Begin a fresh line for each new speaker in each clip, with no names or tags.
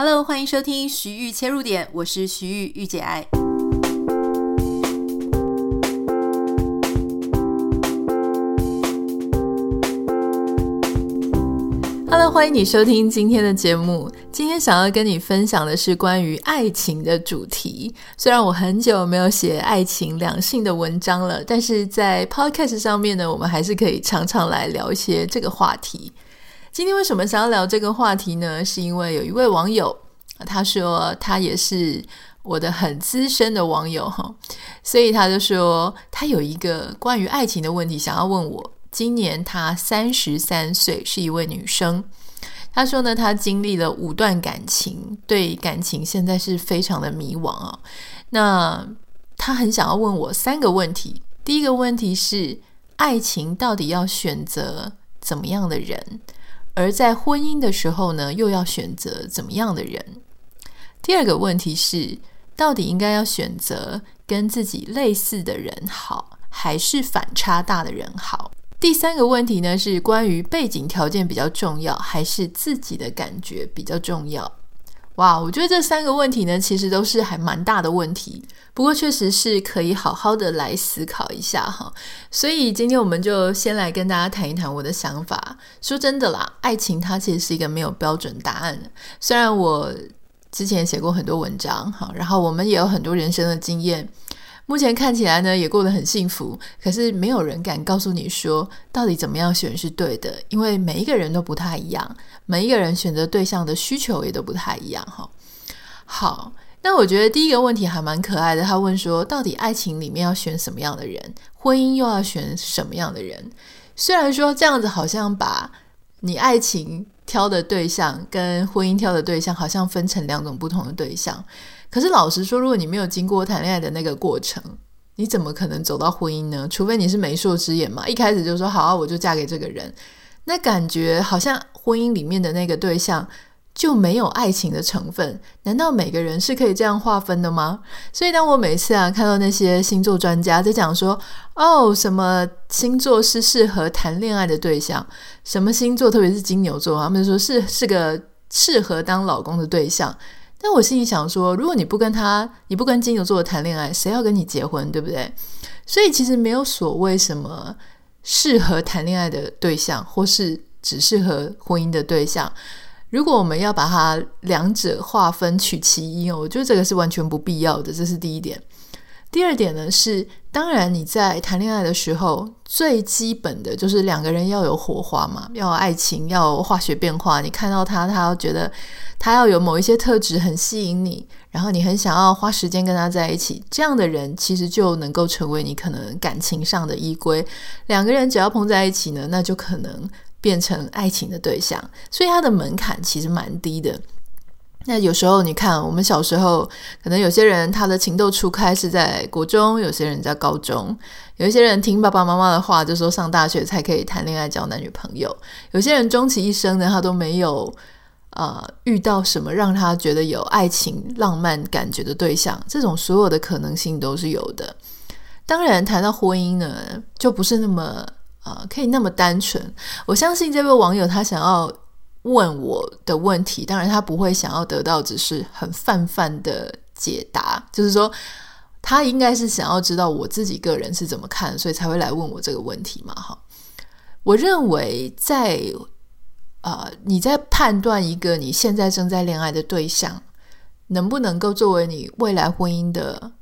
Hello，欢迎收听徐玉切入点，我是徐豫，御姐爱。Hello，欢迎你收听今天的节目。今天想要跟你分享的是关于爱情的主题。虽然我很久没有写爱情两性的文章了，但是在 Podcast 上面呢，我们还是可以常常来聊一些这个话题。今天为什么想要聊这个话题呢？是因为有一位网友，他说他也是我的很资深的网友哈，所以他就说他有一个关于爱情的问题想要问我。今年他三十三岁，是一位女生。他说呢，他经历了五段感情，对感情现在是非常的迷惘啊。那他很想要问我三个问题。第一个问题是，爱情到底要选择怎么样的人？而在婚姻的时候呢，又要选择怎么样的人？第二个问题是，到底应该要选择跟自己类似的人好，还是反差大的人好？第三个问题呢，是关于背景条件比较重要，还是自己的感觉比较重要？哇，我觉得这三个问题呢，其实都是还蛮大的问题。不过确实是可以好好的来思考一下哈。所以今天我们就先来跟大家谈一谈我的想法。说真的啦，爱情它其实是一个没有标准答案。虽然我之前写过很多文章哈，然后我们也有很多人生的经验。目前看起来呢，也过得很幸福。可是没有人敢告诉你说，到底怎么样选是对的，因为每一个人都不太一样，每一个人选择对象的需求也都不太一样。哈，好，那我觉得第一个问题还蛮可爱的。他问说，到底爱情里面要选什么样的人，婚姻又要选什么样的人？虽然说这样子好像把你爱情挑的对象跟婚姻挑的对象好像分成两种不同的对象。可是老实说，如果你没有经过谈恋爱的那个过程，你怎么可能走到婚姻呢？除非你是媒妁之言嘛，一开始就说好啊，我就嫁给这个人，那感觉好像婚姻里面的那个对象就没有爱情的成分。难道每个人是可以这样划分的吗？所以当我每次啊看到那些星座专家在讲说，哦，什么星座是适合谈恋爱的对象，什么星座特别是金牛座，他们说是是个适合当老公的对象。但我心里想说，如果你不跟他，你不跟金牛座谈恋爱，谁要跟你结婚，对不对？所以其实没有所谓什么适合谈恋爱的对象，或是只适合婚姻的对象。如果我们要把它两者划分取其一哦，我觉得这个是完全不必要的。这是第一点。第二点呢是，当然你在谈恋爱的时候，最基本的就是两个人要有火花嘛，要有爱情，要有化学变化。你看到他，他要觉得他要有某一些特质很吸引你，然后你很想要花时间跟他在一起，这样的人其实就能够成为你可能感情上的依归。两个人只要碰在一起呢，那就可能变成爱情的对象。所以他的门槛其实蛮低的。那有时候你看，我们小时候可能有些人他的情窦初开是在国中，有些人在高中，有一些人听爸爸妈妈的话，就说上大学才可以谈恋爱、交男女朋友。有些人终其一生呢，他都没有呃遇到什么让他觉得有爱情、浪漫感觉的对象。这种所有的可能性都是有的。当然，谈到婚姻呢，就不是那么呃可以那么单纯。我相信这位网友他想要。问我的问题，当然他不会想要得到只是很泛泛的解答，就是说他应该是想要知道我自己个人是怎么看，所以才会来问我这个问题嘛。哈，我认为在呃你在判断一个你现在正在恋爱的对象能不能够作为你未来婚姻的。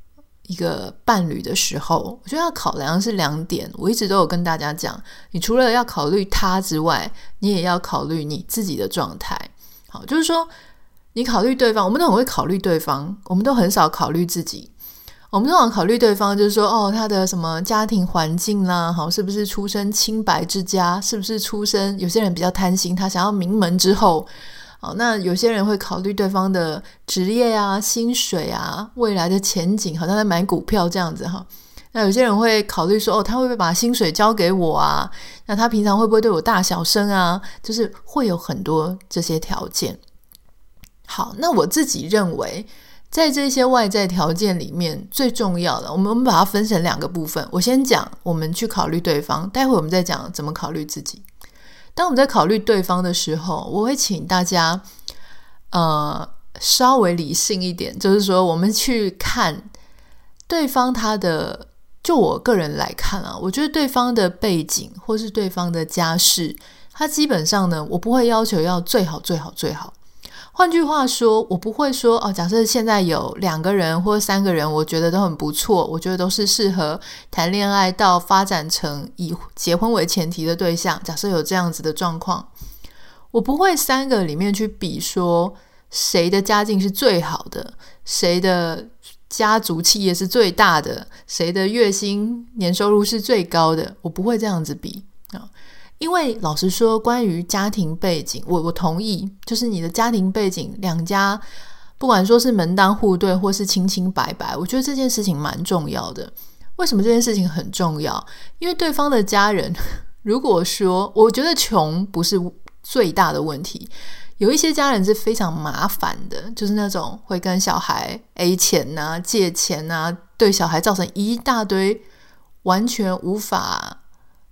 一个伴侣的时候，我觉得要考量是两点。我一直都有跟大家讲，你除了要考虑他之外，你也要考虑你自己的状态。好，就是说，你考虑对方，我们都很会考虑对方，我们都很少考虑自己。我们通常考虑对方，就是说，哦，他的什么家庭环境啦，好，是不是出身清白之家？是不是出身？有些人比较贪心，他想要名门之后。那有些人会考虑对方的职业啊、薪水啊、未来的前景，好像在买股票这样子哈。那有些人会考虑说，哦，他会不会把薪水交给我啊？那他平常会不会对我大小声啊？就是会有很多这些条件。好，那我自己认为，在这些外在条件里面，最重要的，我们我们把它分成两个部分。我先讲，我们去考虑对方，待会我们再讲怎么考虑自己。当我们在考虑对方的时候，我会请大家，呃，稍微理性一点，就是说我们去看对方他的，就我个人来看啊，我觉得对方的背景或是对方的家世，他基本上呢，我不会要求要最好最好最好。换句话说，我不会说哦，假设现在有两个人或三个人，我觉得都很不错，我觉得都是适合谈恋爱到发展成以结婚为前提的对象。假设有这样子的状况，我不会三个里面去比说谁的家境是最好的，谁的家族企业是最大的，谁的月薪年收入是最高的，我不会这样子比啊。因为老实说，关于家庭背景，我我同意，就是你的家庭背景，两家不管说是门当户对，或是清清白白，我觉得这件事情蛮重要的。为什么这件事情很重要？因为对方的家人，如果说我觉得穷不是最大的问题，有一些家人是非常麻烦的，就是那种会跟小孩 A 钱呐、借钱呐、对小孩造成一大堆完全无法。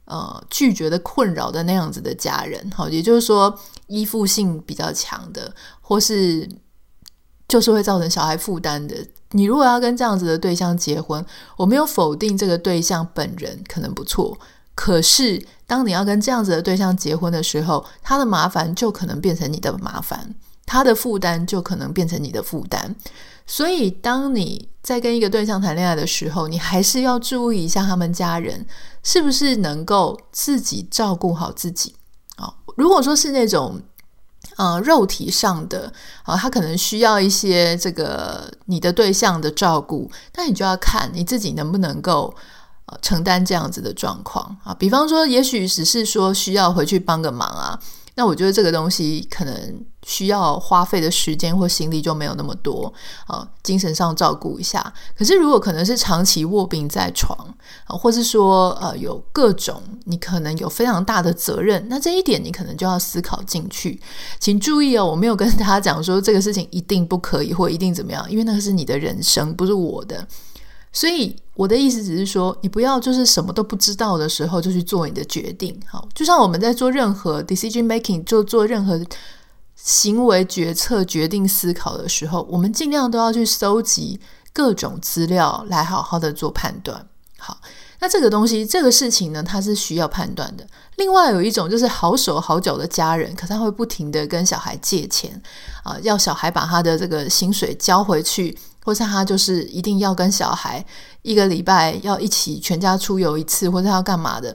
呃，拒绝的困扰的那样子的家人，好，也就是说依附性比较强的，或是就是会造成小孩负担的。你如果要跟这样子的对象结婚，我没有否定这个对象本人可能不错，可是当你要跟这样子的对象结婚的时候，他的麻烦就可能变成你的麻烦，他的负担就可能变成你的负担。所以，当你在跟一个对象谈恋爱的时候，你还是要注意一下他们家人是不是能够自己照顾好自己啊。如果说是那种呃肉体上的啊，他可能需要一些这个你的对象的照顾，那你就要看你自己能不能够呃承担这样子的状况啊。比方说，也许只是说需要回去帮个忙啊。那我觉得这个东西可能需要花费的时间或心力就没有那么多啊，精神上照顾一下。可是如果可能是长期卧病在床啊，或是说呃有各种你可能有非常大的责任，那这一点你可能就要思考进去。请注意哦，我没有跟大家讲说这个事情一定不可以或一定怎么样，因为那个是你的人生，不是我的。所以我的意思只是说，你不要就是什么都不知道的时候就去做你的决定。好，就像我们在做任何 decision making，就做任何行为决策、决定思考的时候，我们尽量都要去搜集各种资料来好好的做判断。好，那这个东西、这个事情呢，它是需要判断的。另外有一种就是好手好脚的家人，可他会不停的跟小孩借钱啊，要小孩把他的这个薪水交回去。或是他就是一定要跟小孩一个礼拜要一起全家出游一次，或者他要干嘛的，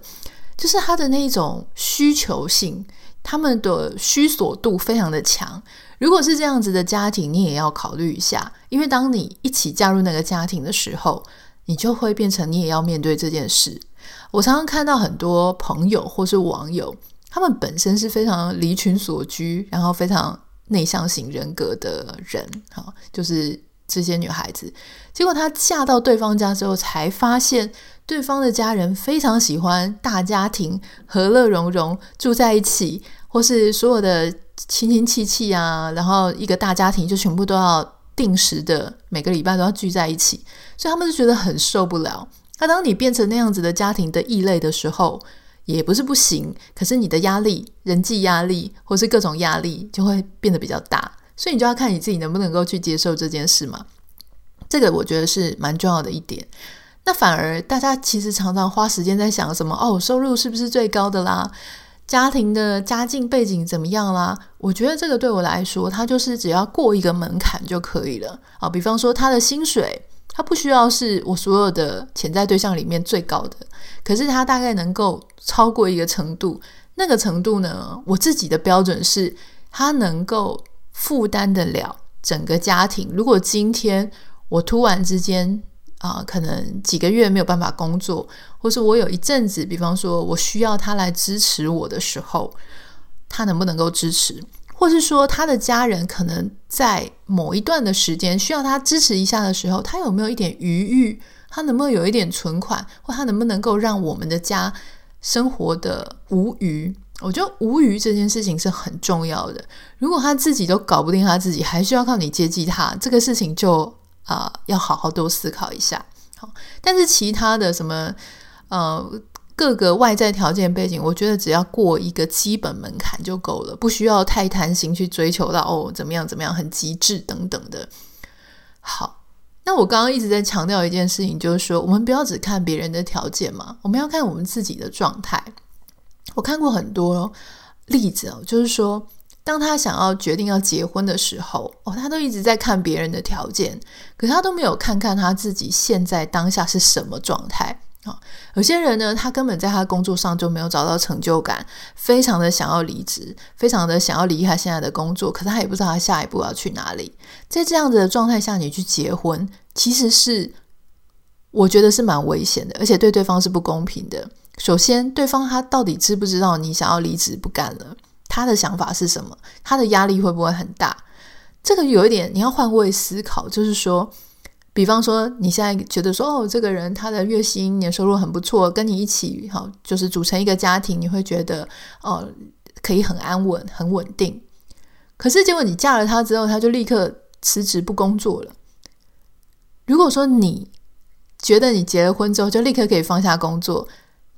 就是他的那一种需求性，他们的需索度非常的强。如果是这样子的家庭，你也要考虑一下，因为当你一起加入那个家庭的时候，你就会变成你也要面对这件事。我常常看到很多朋友或是网友，他们本身是非常离群索居，然后非常内向型人格的人，哈，就是。这些女孩子，结果她嫁到对方家之后，才发现对方的家人非常喜欢大家庭，和乐融融住在一起，或是所有的亲亲戚戚啊，然后一个大家庭就全部都要定时的每个礼拜都要聚在一起，所以他们就觉得很受不了。那当你变成那样子的家庭的异类的时候，也不是不行，可是你的压力、人际压力或是各种压力就会变得比较大。所以你就要看你自己能不能够去接受这件事嘛，这个我觉得是蛮重要的一点。那反而大家其实常常花时间在想什么哦，收入是不是最高的啦？家庭的家境背景怎么样啦？我觉得这个对我来说，它就是只要过一个门槛就可以了啊。比方说他的薪水，他不需要是我所有的潜在对象里面最高的，可是他大概能够超过一个程度。那个程度呢，我自己的标准是他能够。负担得了整个家庭。如果今天我突然之间啊、可能几个月没有办法工作，或是我有一阵子，比方说我需要他来支持我的时候，他能不能够支持？或是说他的家人可能在某一段的时间需要他支持一下的时候，他有没有一点余裕？他能不能有一点存款？或他能不能够让我们的家生活的无余？我觉得无语这件事情是很重要的。如果他自己都搞不定他自己，还需要靠你接济他，这个事情就啊、要好好多思考一下。好，但是其他的什么呃各个外在条件背景，我觉得只要过一个基本门槛就够了，不需要太贪心去追求到哦怎么样怎么样很极致等等的。好，那我刚刚一直在强调一件事情，就是说我们不要只看别人的条件嘛，我们要看我们自己的状态。我看过很多例子哦，就是说当他想要决定要结婚的时候，哦，他都一直在看别人的条件，可他都没有看看他自己现在当下是什么状态。啊，有些人呢，他根本在他工作上就没有找到成就感，非常的想要离职，非常的想要离开现在的工作，可是他也不知道他下一步要去哪里。在这样子的状态下，你去结婚，其实是我觉得是蛮危险的，而且对对方是不公平的。首先，对方他到底知不知道你想要离职不干了？他的想法是什么？他的压力会不会很大？这个有一点你要换位思考，就是说。比方说，你现在觉得说，哦，这个人他的月薪年收入很不错，跟你一起好，就是组成一个家庭，你会觉得哦，可以很安稳、很稳定。可是结果你嫁了他之后，他就立刻辞职不工作了。如果说你觉得你结了婚之后就立刻可以放下工作，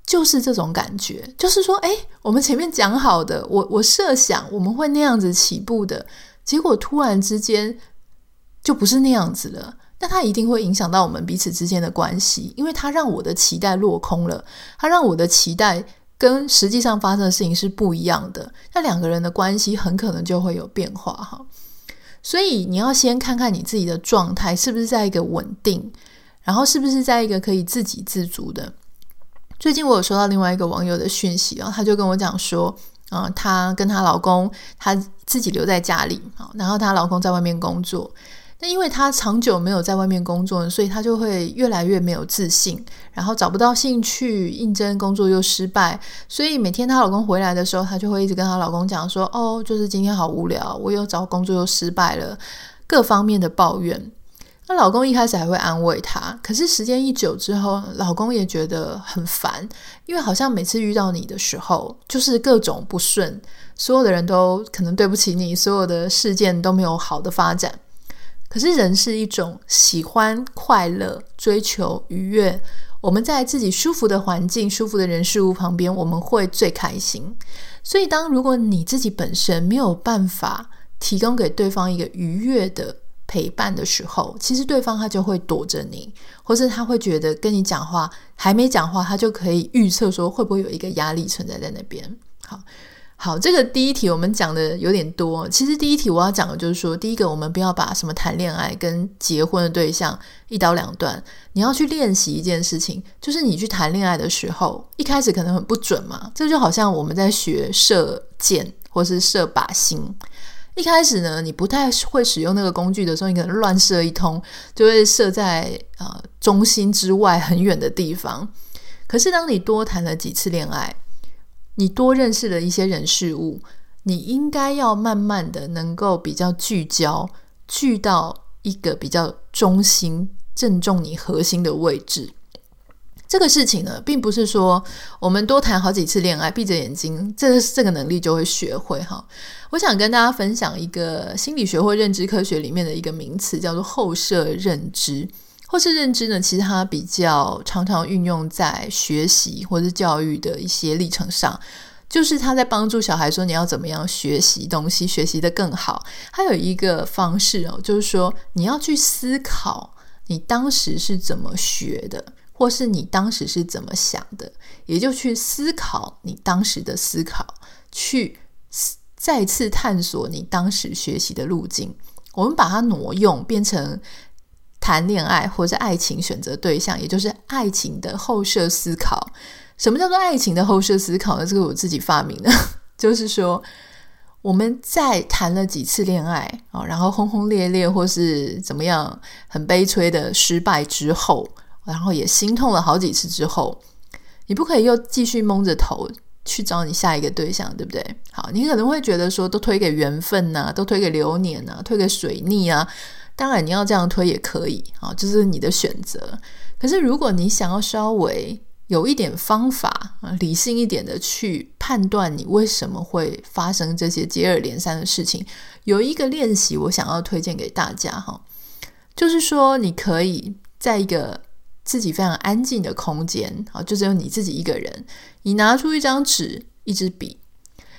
就是这种感觉，就是说，哎，我们前面讲好的，我我设想我们会那样子起步的，结果突然之间就不是那样子了。那它一定会影响到我们彼此之间的关系，因为它让我的期待落空了，它让我的期待跟实际上发生的事情是不一样的，那两个人的关系很可能就会有变化哈。所以你要先看看你自己的状态是不是在一个稳定，然后是不是在一个可以自给自足的。最近我有收到另外一个网友的讯息啊，他就跟我讲说，嗯，她跟她老公她自己留在家里，然后她老公在外面工作。那因为她长久没有在外面工作，所以她就会越来越没有自信，然后找不到兴趣，应征工作又失败，所以每天她老公回来的时候，她就会一直跟她老公讲说：“哦，就是今天好无聊，我又找工作又失败了，各方面的抱怨。”那老公一开始还会安慰她，可是时间一久之后，老公也觉得很烦，因为好像每次遇到你的时候，就是各种不顺，所有的人都可能对不起你，所有的事件都没有好的发展。可是人是一种喜欢快乐、追求愉悦。我们在自己舒服的环境、舒服的人事物旁边，我们会最开心。所以，当如果你自己本身没有办法提供给对方一个愉悦的陪伴的时候，其实对方他就会躲着你，或是他会觉得跟你讲话还没讲话，他就可以预测说会不会有一个压力存在在那边。好。好，这个第一题我们讲的有点多。其实第一题我要讲的就是说，第一个，我们不要把什么谈恋爱跟结婚的对象一刀两断。你要去练习一件事情，就是你去谈恋爱的时候，一开始可能很不准嘛。这就好像我们在学射箭或是射靶心，一开始呢，你不太会使用那个工具的时候，你可能乱射一通，就会射在呃中心之外很远的地方。可是当你多谈了几次恋爱，你多认识了一些人事物，你应该要慢慢的能够比较聚焦，聚到一个比较中心、正中你核心的位置。这个事情呢，并不是说我们多谈好几次恋爱，闭着眼睛，这这个能力就会学会哈。我想跟大家分享一个心理学或认知科学里面的一个名词，叫做后设认知。后设认知呢，其实它比较常常运用在学习或者教育的一些历程上，就是他在帮助小孩说，你要怎么样学习东西，学习得更好。还有一个方式哦，就是说你要去思考你当时是怎么学的，或是你当时是怎么想的，也就去思考你当时的思考，去再次探索你当时学习的路径。我们把它挪用变成。谈恋爱或者爱情选择对象，也就是爱情的后设思考。什么叫做爱情的后设思考呢？这个我自己发明的，就是说我们在谈了几次恋爱啊，然后轰轰烈烈或是怎么样很悲催的失败之后，然后也心痛了好几次之后，你不可以又继续蒙着头去找你下一个对象，对不对？好，你可能会觉得说，都推给缘分呐，都推给流年呐，推给水逆啊。当然，你要这样推也可以啊，这是你的选择。可是，如果你想要稍微有一点方法啊，理性一点的去判断你为什么会发生这些接二连三的事情，有一个练习，我想要推荐给大家哈，就是说，你可以在一个自己非常安静的空间，好，就只有你自己一个人，你拿出一张纸、一支笔，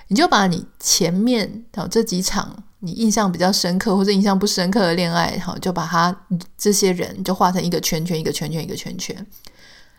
你就把你前面好这几场你印象比较深刻或者印象不深刻的恋爱，好，就把它这些人就画成一个圈圈、一个圈圈、一个圈圈。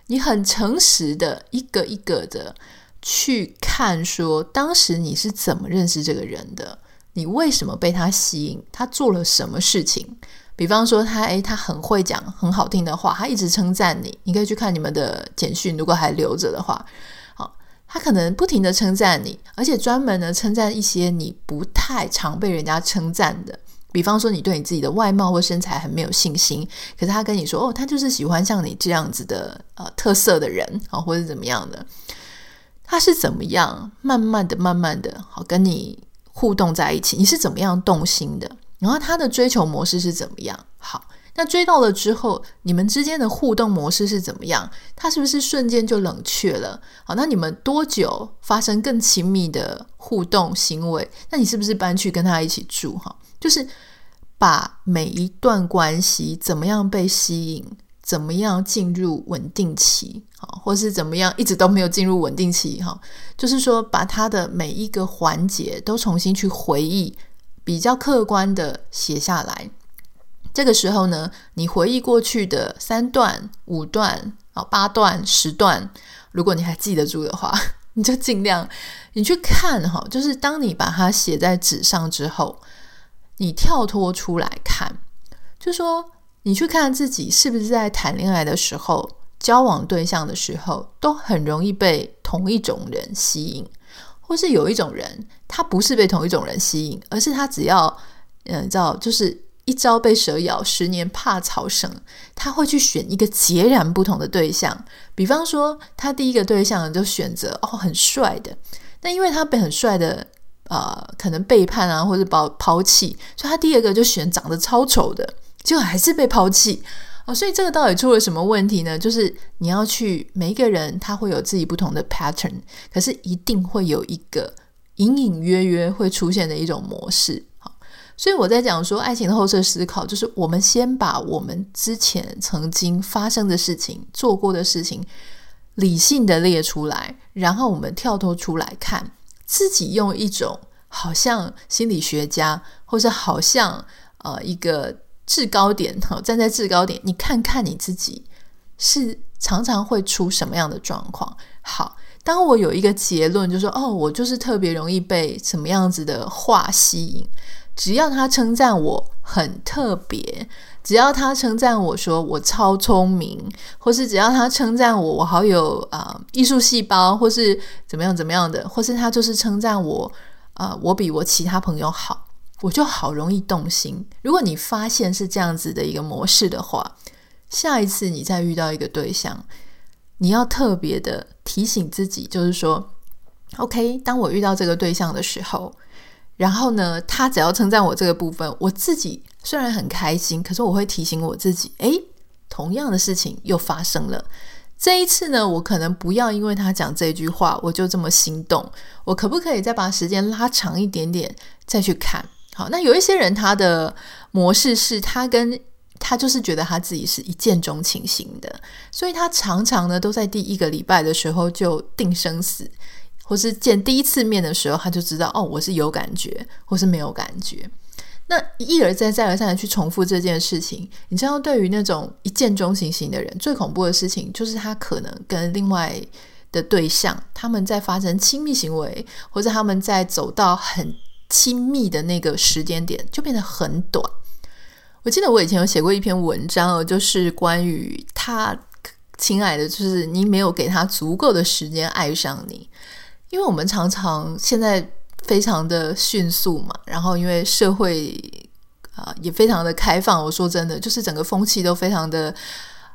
你很诚实的一个一个的去看，说当时你是怎么认识这个人的？你为什么被他吸引？他做了什么事情？比方说他，诶，他很会讲很好听的话，他一直称赞你。你可以去看你们的简讯，如果还留着的话，好，他可能不停的称赞你，而且专门呢称赞一些你不太常被人家称赞的。比方说，你对你自己的外貌或身材很没有信心，可是他跟你说，哦，他就是喜欢像你这样子的呃特色的人啊，或者怎么样的，他是怎么样慢慢的、慢慢的，好跟你互动在一起，你是怎么样动心的？然后他的追求模式是怎么样？好，那追到了之后，你们之间的互动模式是怎么样？他是不是瞬间就冷却了？好，那你们多久发生更亲密的互动行为？那你是不是搬去跟他一起住？哈。就是把每一段关系怎么样被吸引，怎么样进入稳定期，好，或是怎么样一直都没有进入稳定期，哈，就是说把他的每一个环节都重新去回忆，比较客观的写下来。这个时候呢，你回忆过去的三段、五段、啊八段、十段，如果你还记得住的话，你就尽量你去看，哈，就是当你把它写在纸上之后。你跳脱出来看，就说你去看自己是不是在谈恋爱的时候、交往对象的时候，都很容易被同一种人吸引，或是有一种人，他不是被同一种人吸引，而是他只要，嗯，知道就是一朝被蛇咬，十年怕草绳，他会去选一个截然不同的对象。比方说，他第一个对象就选择哦很帅的，那因为他被很帅的。呃，可能背叛啊，或者把抛弃，所以他第二个就选长得超丑的，结果还是被抛弃哦。所以这个到底出了什么问题呢？就是你要去每一个人，他会有自己不同的 pattern，可是一定会有一个隐隐约约会出现的一种模式。好，所以我在讲说爱情的后设思考，就是我们先把我们之前曾经发生的事情、做过的事情理性的列出来，然后我们跳脱出来看。自己用一种好像心理学家，或者好像呃一个制高点哈，站在制高点，你看看你自己是常常会出什么样的状况。好，当我有一个结论，就说哦，我就是特别容易被什么样子的话吸引，只要他称赞我很特别。只要他称赞我说我超聪明，或是只要他称赞我我好有啊、艺术细胞，或是怎么样怎么样的，或是他就是称赞我啊、我比我其他朋友好，我就好容易动心。如果你发现是这样子的一个模式的话，下一次你再遇到一个对象，你要特别的提醒自己，就是说，OK，当我遇到这个对象的时候，然后呢，他只要称赞我这个部分，我自己。虽然很开心，可是我会提醒我自己，诶，同样的事情又发生了。这一次呢，我可能不要因为他讲这句话，我就这么心动。我可不可以再把时间拉长一点点，再去看？好，那有一些人他的模式是他跟他就是觉得他自己是一见钟情型的，所以他常常呢都在第一个礼拜的时候就定生死，或是见第一次面的时候他就知道哦，我是有感觉，或是没有感觉。那一而再、再而三的去重复这件事情，你知道，对于那种一见钟情型的人，最恐怖的事情就是他可能跟另外的对象，他们在发生亲密行为，或者他们在走到很亲密的那个时间点，就变得很短。我记得我以前有写过一篇文章哦，就是关于他，亲爱的，就是你没有给他足够的时间爱上你，因为我们常常现在。非常的迅速嘛，然后因为社会啊、也非常的开放，我说真的，就是整个风气都非常的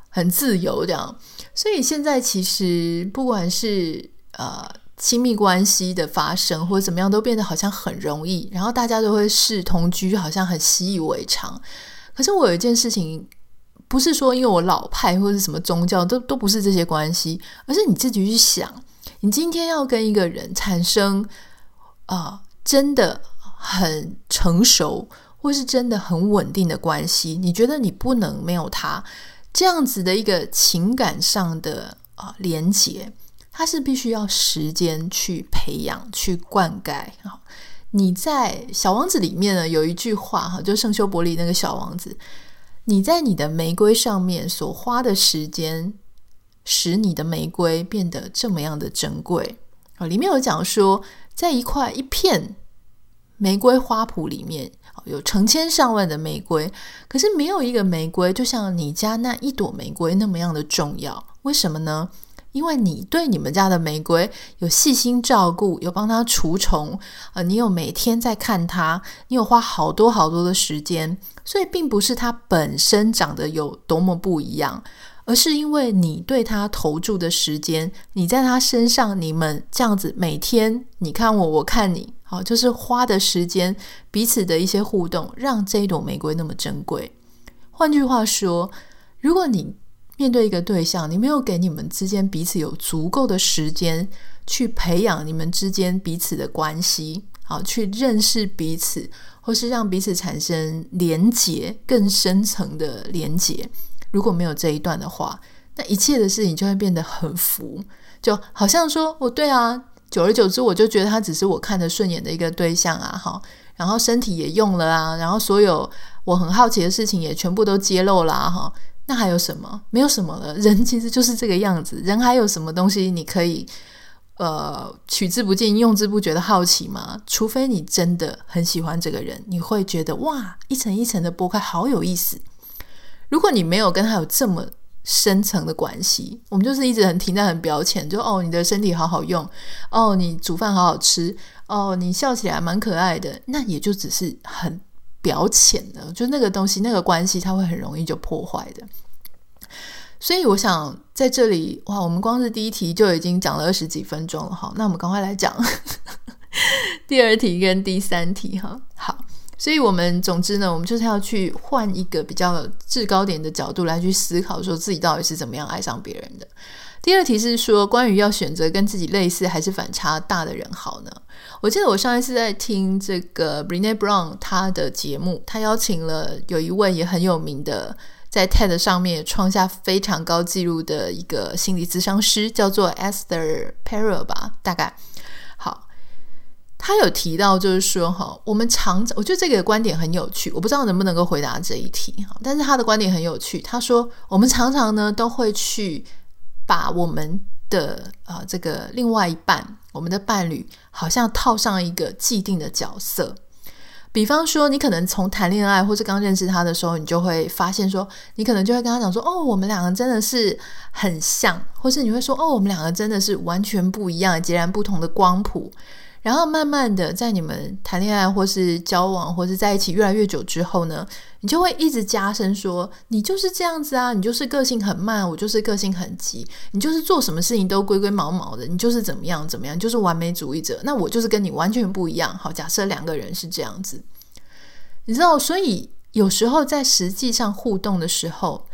很自由这样，所以现在其实不管是呃亲密关系的发生或者怎么样，都变得好像很容易，然后大家都会视同居好像很习以为常。可是我有一件事情，不是说因为我老派或者什么宗教，都都不是这些关系，而是你自己去想，你今天要跟一个人产生。啊、真的很成熟，或是真的很稳定的关系，你觉得你不能没有他，这样子的一个情感上的啊连接，它是必须要时间去培养、去灌溉。你在《小王子》里面呢，有一句话哈，就圣修伯里那个小王子，你在你的玫瑰上面所花的时间，使你的玫瑰变得这么样的珍贵啊。里面有讲说，在一块一片玫瑰花圃里面，有成千上万的玫瑰，可是没有一个玫瑰就像你家那一朵玫瑰那么样的重要。为什么呢？因为你对你们家的玫瑰有细心照顾，有帮它除虫，呃，你有每天在看它，你有花好多好多的时间，所以并不是它本身长得有多么不一样，而是因为你对它投注的时间，你在它身上，你们这样子每天你看我，我看你，好，就是花的时间，彼此的一些互动，让这一朵玫瑰那么珍贵。换句话说，如果你面对一个对象，你没有给你们之间彼此有足够的时间去培养你们之间彼此的关系，好，去认识彼此，或是让彼此产生连结，更深层的连结。如果没有这一段的话，那一切的事情就会变得很浮，就好像说，哦，对啊，久而久之，我就觉得他只是我看得顺眼的一个对象啊，好，然后身体也用了啊，然后所有我很好奇的事情也全部都揭露了，哈。那还有什么？没有什么了。人其实就是这个样子。人还有什么东西你可以呃取之不尽、用之不绝的好奇吗？除非你真的很喜欢这个人，你会觉得哇，一层一层的剥开，好有意思。如果你没有跟他有这么深层的关系，我们就是一直很停在很表浅，就哦，你的身体好好用，哦，你煮饭好好吃，哦，你笑起来蛮可爱的，那也就只是很。表浅的，就那个东西，那个关系，它会很容易就破坏的。所以我想在这里，哇，我们光是第一题就已经讲了二十几分钟了，哈，那我们赶快来讲 第二题跟第三题，哈。好，所以我们总之呢，我们就是要去换一个比较制高点的角度来去思考，说自己到底是怎么样爱上别人的。第二题是说，关于要选择跟自己类似还是反差大的人好呢？我记得我上一次在听这个 Brené Brown 他的节目，他邀请了有一位也很有名的，在 TED 上面创下非常高纪录的一个心理咨商师，叫做 Esther Perel 吧，大概。好，他有提到就是说，哈，我们常我觉得这个观点很有趣，我不知道能不能够回答这一题哈，但是他的观点很有趣，他说我们常常呢都会去。把我们的啊、呃、这个另外一半，我们的伴侣，好像套上一个既定的角色。比方说，你可能从谈恋爱或是刚认识他的时候，你就会发现说，你可能就会跟他讲说，哦，我们两个真的是很像，或是你会说，哦，我们两个真的是完全不一样、截然不同的光谱。然后慢慢的，在你们谈恋爱或是交往或是在一起越来越久之后呢，你就会一直加深说，你就是这样子啊，你就是个性很慢，我就是个性很急，你就是做什么事情都规规毛毛的，你就是怎么样怎么样，就是完美主义者。那我就是跟你完全不一样。好，假设两个人是这样子，你知道，所以有时候在实际上互动的时候，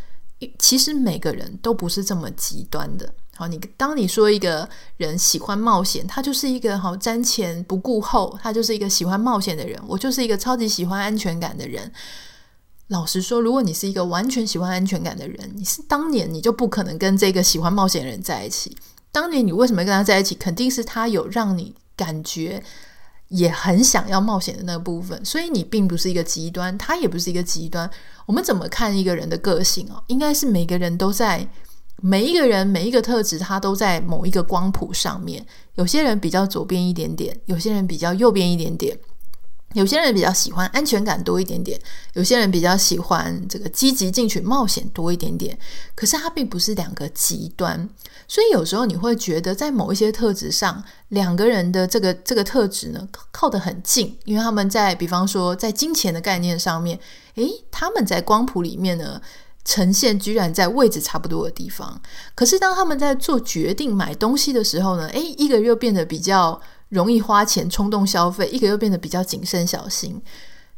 其实每个人都不是这么极端的。好，你当你说一个人喜欢冒险，他就是一个好瞻前不顾后，他就是一个喜欢冒险的人。我就是一个超级喜欢安全感的人。老实说，如果你是一个完全喜欢安全感的人，你是当年你就不可能跟这个喜欢冒险的人在一起。当年你为什么跟他在一起？肯定是他有让你感觉也很想要冒险的那个部分。所以你并不是一个极端，他也不是一个极端。我们怎么看一个人的个性啊？应该是每个人都在。每一个人每一个特质，他都在某一个光谱上面。有些人比较左边一点点，有些人比较右边一点点，有些人比较喜欢安全感多一点点，有些人比较喜欢这个积极进取冒险多一点点。可是它并不是两个极端，所以有时候你会觉得在某一些特质上，两个人的这个这个特质呢靠得很近，因为他们在比方说在金钱的概念上面，诶，他们在光谱里面呢。呈现居然在位置差不多的地方，可是当他们在做决定买东西的时候呢，诶，一个又变得比较容易花钱、冲动消费，一个又变得比较谨慎小心，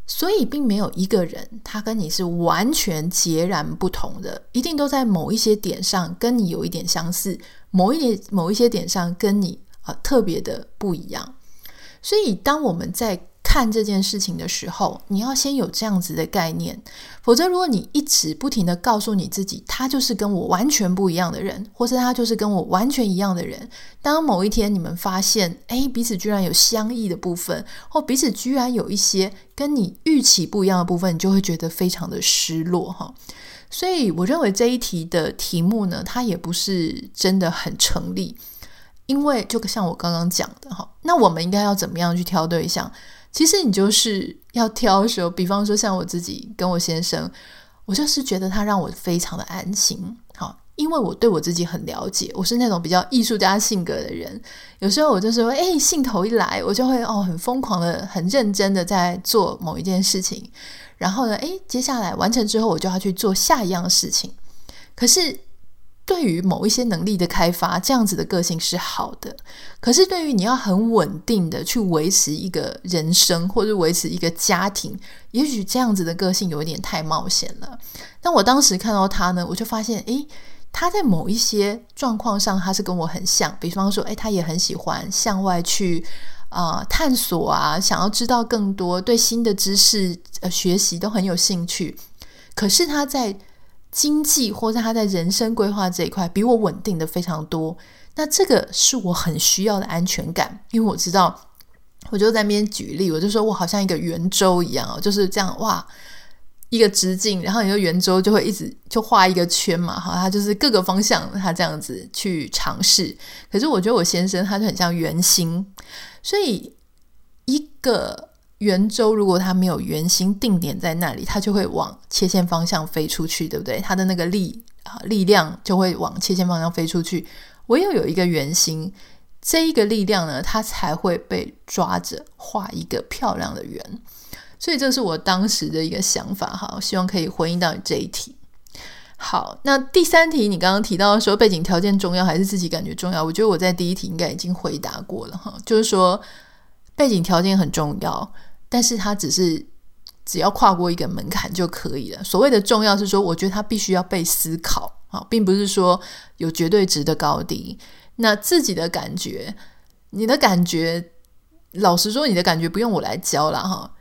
所以并没有一个人他跟你是完全截然不同的，一定都在某一些点上跟你有一点相似，某一点某一些点上跟你啊特别的不一样。所以当我们在看这件事情的时候，你要先有这样子的概念。否则，如果你一直不停地告诉你自己，他就是跟我完全不一样的人，或是他就是跟我完全一样的人，当某一天你们发现，诶，彼此居然有相异的部分，或彼此居然有一些跟你预期不一样的部分，你就会觉得非常的失落哈。所以，我认为这一题的题目呢，它也不是真的很成立。因为就像我刚刚讲的哈，那我们应该要怎么样去挑对象？其实你就是要挑的时候，比方说像我自己跟我先生，我就是觉得他让我非常的安心，好，因为我对我自己很了解，我是那种比较艺术家性格的人，有时候我就是说，哎，兴头一来，我就会哦很疯狂的、很认真的在做某一件事情，然后呢，哎，接下来完成之后，我就要去做下一样事情，可是。对于某一些能力的开发，这样子的个性是好的。可是，对于你要很稳定的去维持一个人生，或者维持一个家庭，也许这样子的个性有一点太冒险了。但我当时看到他呢，我就发现，诶，他在某一些状况上，他是跟我很像。比方说，诶，他也很喜欢向外去啊、探索啊，想要知道更多，对新的知识呃学习都很有兴趣。可是他在经济或者他在人生规划这一块比我稳定的非常多，那这个是我很需要的安全感，因为我知道，我就在那边举例，我就说我好像一个圆周一样，就是这样哇，一个直径，然后你的圆周就会一直就画一个圈嘛，哈，它就是各个方向它这样子去尝试。可是我觉得我先生他就很像圆心，所以一个。圆周如果它没有圆心定点在那里，它就会往切线方向飞出去，对不对？它的那个力啊力量就会往切线方向飞出去。唯有有一个圆心，这一个力量呢，它才会被抓着画一个漂亮的圆。所以这是我当时的一个想法哈，希望可以回应到你这一题。好，那第三题你刚刚提到说背景条件重要还是自己感觉重要？我觉得我在第一题应该已经回答过了哈，就是说背景条件很重要。但是他只是只要跨过一个门槛就可以了。所谓的重要是说，我觉得他必须要被思考啊，并不是说有绝对值的高低。那自己的感觉，你的感觉，老实说，你的感觉不用我来教了哈。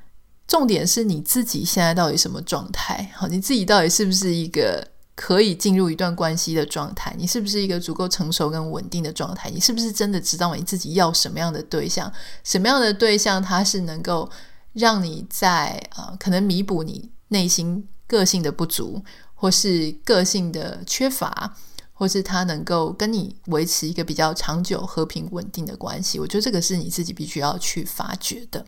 重点是你自己现在到底什么状态？好，你自己到底是不是一个可以进入一段关系的状态？你是不是一个足够成熟跟稳定的状态？你是不是真的知道你自己要什么样的对象？什么样的对象他是能够？让你在呃，可能弥补你内心个性的不足，或是个性的缺乏，或是他能够跟你维持一个比较长久、和平、稳定的关系。我觉得这个是你自己必须要去发掘的。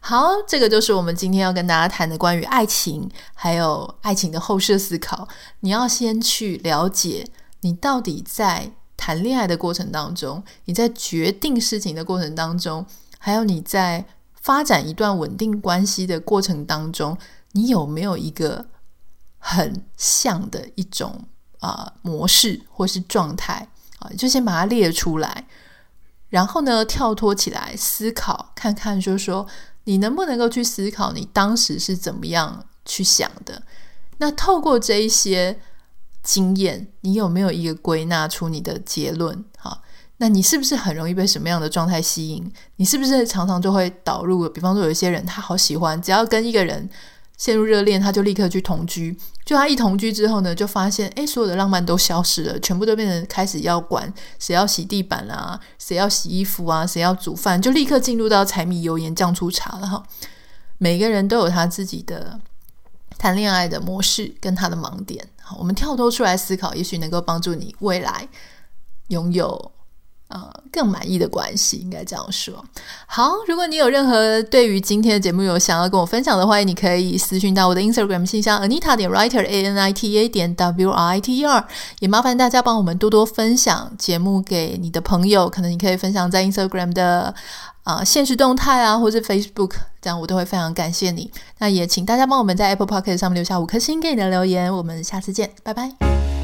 好，这个就是我们今天要跟大家谈的关于爱情，还有爱情的后设思考。你要先去了解，你到底在谈恋爱的过程当中，你在决定事情的过程当中，还有你在。发展一段稳定关系的过程当中，你有没有一个很像的一种啊、模式或是状态啊？就先把它列出来，然后呢，跳脱起来思考，看看就是说你能不能够去思考你当时是怎么样去想的。那透过这一些经验，你有没有一个归纳出你的结论？哈。那你是不是很容易被什么样的状态吸引？你是不是常常就会导入？比方说，有一些人他好喜欢，只要跟一个人陷入热恋，他就立刻去同居。就他一同居之后呢，就发现，诶，所有的浪漫都消失了，全部都变成开始要管谁要洗地板啊，谁要洗衣服啊，谁要煮饭，就立刻进入到柴米油盐酱醋茶了哈。每个人都有他自己的谈恋爱的模式跟他的盲点。好，我们跳脱出来思考，也许能够帮助你未来拥有。呃，更满意的关系，应该这样说。好，如果你有任何对于今天的节目有想要跟我分享的话，你可以私讯到我的 Instagram 信箱 Anita 点 Writer A N I T A 点 W R I T E R。也麻烦大家帮我们多多分享节目给你的朋友，可能你可以分享在 Instagram 的啊、呃、限时动态啊，或是 Facebook，这样我都会非常感谢你。那也请大家帮我们在 Apple Podcast 上面留下五颗星给你的留言。我们下次见，拜拜。